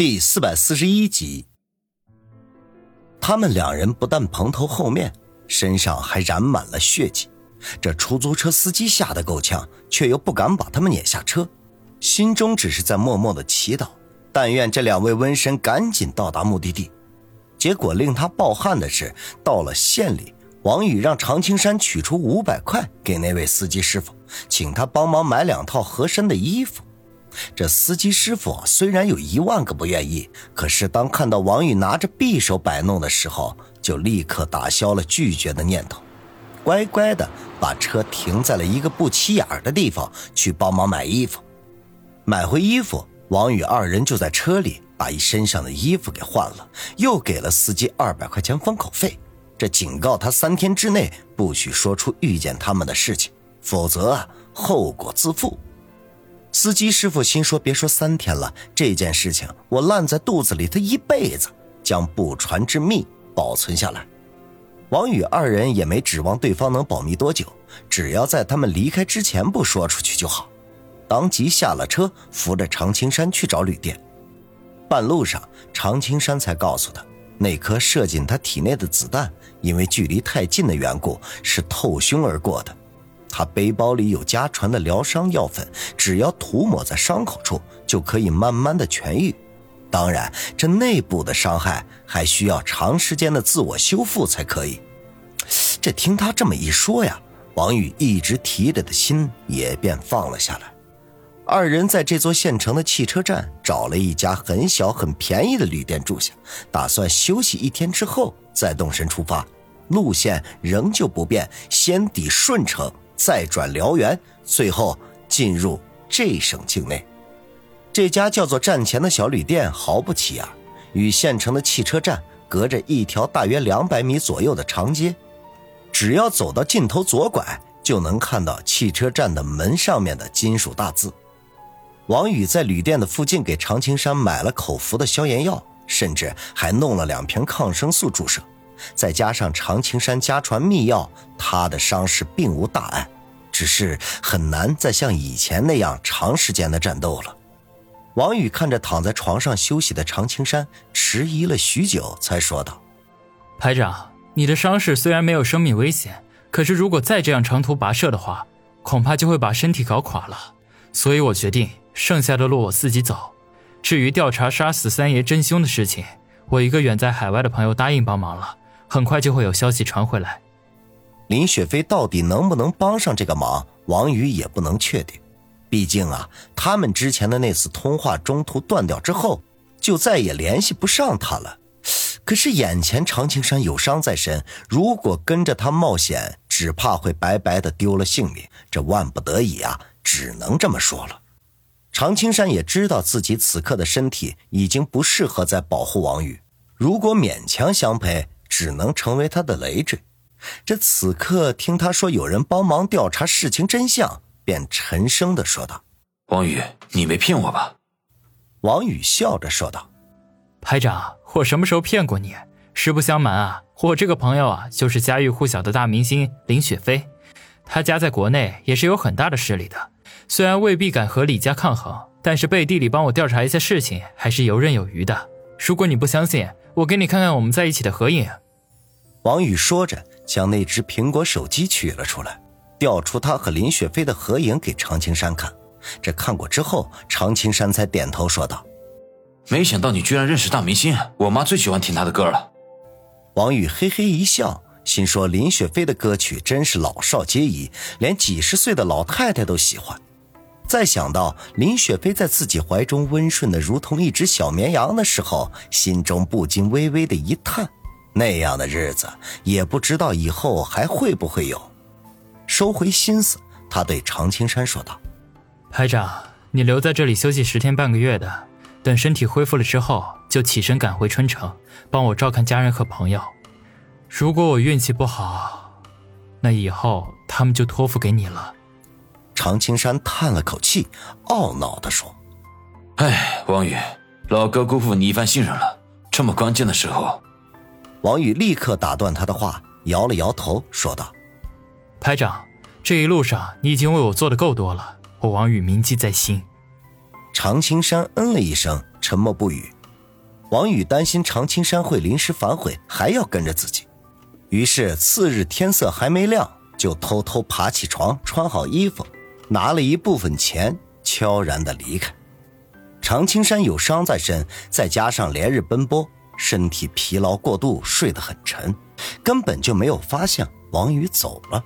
第四百四十一集，他们两人不但蓬头垢面，身上还染满了血迹。这出租车司机吓得够呛，却又不敢把他们撵下车，心中只是在默默的祈祷，但愿这两位瘟神赶紧到达目的地。结果令他抱憾的是，到了县里，王宇让常青山取出五百块给那位司机师傅，请他帮忙买两套合身的衣服。这司机师傅虽然有一万个不愿意，可是当看到王宇拿着匕首摆弄的时候，就立刻打消了拒绝的念头，乖乖的把车停在了一个不起眼的地方，去帮忙买衣服。买回衣服，王宇二人就在车里把一身上的衣服给换了，又给了司机二百块钱封口费，这警告他三天之内不许说出遇见他们的事情，否则后果自负。司机师傅心说：“别说三天了，这件事情我烂在肚子里，他一辈子将不传之秘保存下来。”王宇二人也没指望对方能保密多久，只要在他们离开之前不说出去就好。当即下了车，扶着常青山去找旅店。半路上，常青山才告诉他，那颗射进他体内的子弹，因为距离太近的缘故，是透胸而过的。他背包里有家传的疗伤药粉，只要涂抹在伤口处，就可以慢慢的痊愈。当然，这内部的伤害还需要长时间的自我修复才可以。这听他这么一说呀，王宇一直提着的心也便放了下来。二人在这座县城的汽车站找了一家很小很便宜的旅店住下，打算休息一天之后再动身出发。路线仍旧不变，先抵顺城。再转辽源，最后进入这省境内。这家叫做“站前”的小旅店毫不起眼，与县城的汽车站隔着一条大约两百米左右的长街。只要走到尽头左拐，就能看到汽车站的门上面的金属大字。王宇在旅店的附近给常青山买了口服的消炎药，甚至还弄了两瓶抗生素注射。再加上常青山家传秘药，他的伤势并无大碍，只是很难再像以前那样长时间的战斗了。王宇看着躺在床上休息的常青山，迟疑了许久，才说道：“排长，你的伤势虽然没有生命危险，可是如果再这样长途跋涉的话，恐怕就会把身体搞垮了。所以我决定，剩下的路我自己走。至于调查杀死三爷真凶的事情，我一个远在海外的朋友答应帮忙了。”很快就会有消息传回来。林雪飞到底能不能帮上这个忙，王宇也不能确定。毕竟啊，他们之前的那次通话中途断掉之后，就再也联系不上他了。可是眼前常青山有伤在身，如果跟着他冒险，只怕会白白的丢了性命。这万不得已啊，只能这么说了。常青山也知道自己此刻的身体已经不适合再保护王宇，如果勉强相陪。只能成为他的累赘。这此刻听他说有人帮忙调查事情真相，便沉声的说道：“王宇，你没骗我吧？”王宇笑着说道：“排长，我什么时候骗过你？实不相瞒啊，我这个朋友啊，就是家喻户晓的大明星林雪飞，他家在国内也是有很大的势力的。虽然未必敢和李家抗衡，但是背地里帮我调查一些事情，还是游刃有余的。如果你不相信，我给你看看我们在一起的合影。”王宇说着，将那只苹果手机取了出来，调出他和林雪飞的合影给常青山看。这看过之后，常青山才点头说道：“没想到你居然认识大明星，我妈最喜欢听他的歌了。”王宇嘿嘿一笑，心说林雪飞的歌曲真是老少皆宜，连几十岁的老太太都喜欢。再想到林雪飞在自己怀中温顺的如同一只小绵羊的时候，心中不禁微微的一叹。那样的日子也不知道以后还会不会有。收回心思，他对常青山说道：“排长，你留在这里休息十天半个月的，等身体恢复了之后，就起身赶回春城，帮我照看家人和朋友。如果我运气不好，那以后他们就托付给你了。”常青山叹了口气，懊恼地说：“哎，王宇，老哥辜负你一番信任了。这么关键的时候。”王宇立刻打断他的话，摇了摇头，说道：“排长，这一路上你已经为我做的够多了，我王宇铭记在心。”常青山嗯了一声，沉默不语。王宇担心常青山会临时反悔，还要跟着自己，于是次日天色还没亮，就偷偷爬起床，穿好衣服，拿了一部分钱，悄然的离开。常青山有伤在身，再加上连日奔波，身体疲劳过度，睡得很沉，根本就没有发现王宇走了。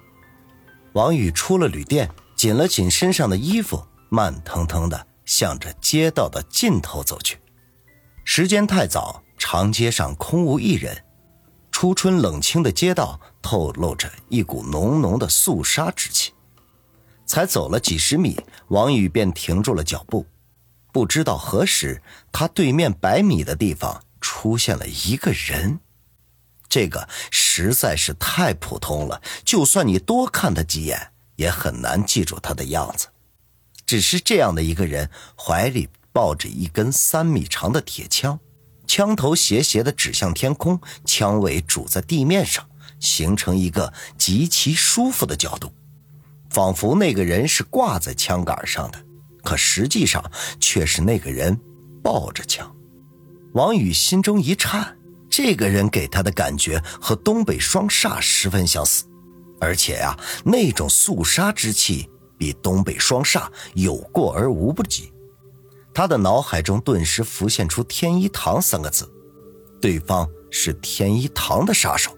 王宇出了旅店，紧了紧身上的衣服，慢腾腾的向着街道的尽头走去。时间太早，长街上空无一人，初春冷清的街道透露着一股浓浓的肃杀之气。才走了几十米，王宇便停住了脚步。不知道何时，他对面百米的地方出现了一个人。这个实在是太普通了，就算你多看他几眼，也很难记住他的样子。只是这样的一个人，怀里抱着一根三米长的铁枪，枪头斜斜的指向天空，枪尾拄在地面上，形成一个极其舒服的角度，仿佛那个人是挂在枪杆上的。可实际上却是那个人抱着枪，王宇心中一颤，这个人给他的感觉和东北双煞十分相似，而且呀，那种肃杀之气比东北双煞有过而无不及。他的脑海中顿时浮现出“天一堂”三个字，对方是天一堂的杀手，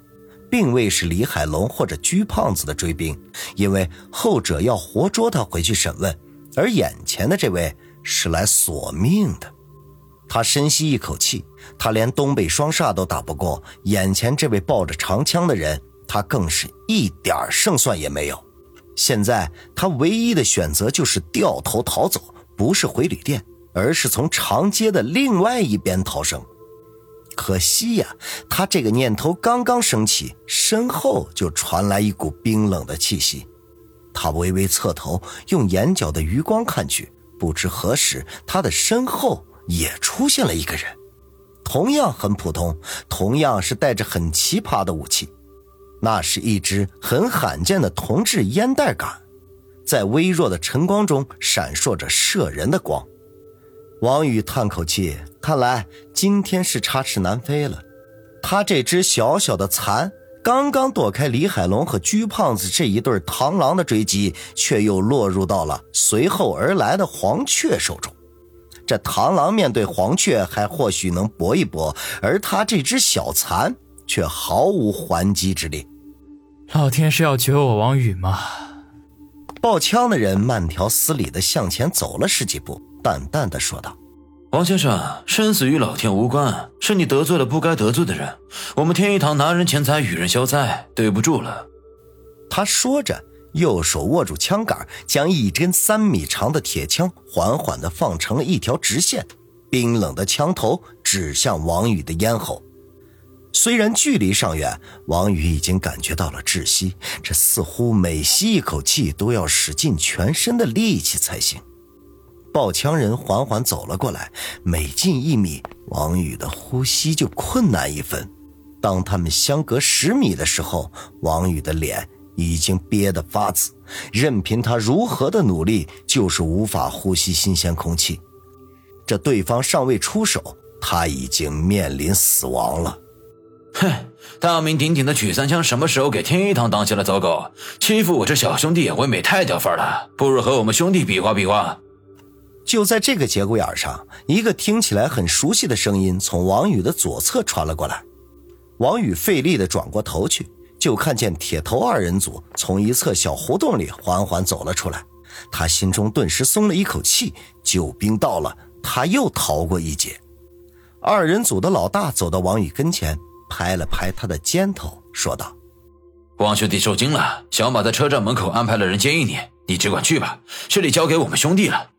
并未是李海龙或者鞠胖子的追兵，因为后者要活捉他回去审问。而眼前的这位是来索命的，他深吸一口气，他连东北双煞都打不过，眼前这位抱着长枪的人，他更是一点胜算也没有。现在他唯一的选择就是掉头逃走，不是回旅店，而是从长街的另外一边逃生。可惜呀，他这个念头刚刚升起，身后就传来一股冰冷的气息。他微微侧头，用眼角的余光看去，不知何时，他的身后也出现了一个人，同样很普通，同样是带着很奇葩的武器，那是一支很罕见的铜制烟袋杆，在微弱的晨光中闪烁着摄人的光。王宇叹口气，看来今天是插翅难飞了，他这只小小的蚕。刚刚躲开李海龙和鞠胖子这一对螳螂的追击，却又落入到了随后而来的黄雀手中。这螳螂面对黄雀还或许能搏一搏，而他这只小蚕却毫无还击之力。老天是要绝我王宇吗？抱枪的人慢条斯理地向前走了十几步，淡淡的说道。王先生，生死与老天无关，是你得罪了不该得罪的人。我们天一堂拿人钱财与人消灾，对不住了。他说着，右手握住枪杆，将一根三米长的铁枪缓缓地放成了一条直线，冰冷的枪头指向王宇的咽喉。虽然距离尚远，王宇已经感觉到了窒息，这似乎每吸一口气都要使尽全身的力气才行。抱枪人缓缓走了过来，每近一米，王宇的呼吸就困难一分。当他们相隔十米的时候，王宇的脸已经憋得发紫，任凭他如何的努力，就是无法呼吸新鲜空气。这对方尚未出手，他已经面临死亡了。哼，大名鼎鼎的曲三枪什么时候给天一堂当起了走狗？欺负我这小兄弟也，未免太掉份了。不如和我们兄弟比划比划。就在这个节骨眼上，一个听起来很熟悉的声音从王宇的左侧传了过来。王宇费力的转过头去，就看见铁头二人组从一侧小胡同里缓缓走了出来。他心中顿时松了一口气，救兵到了，他又逃过一劫。二人组的老大走到王宇跟前，拍了拍他的肩头，说道：“王兄弟受惊了，小马在车站门口安排了人接应你，你只管去吧，这里交给我们兄弟了。”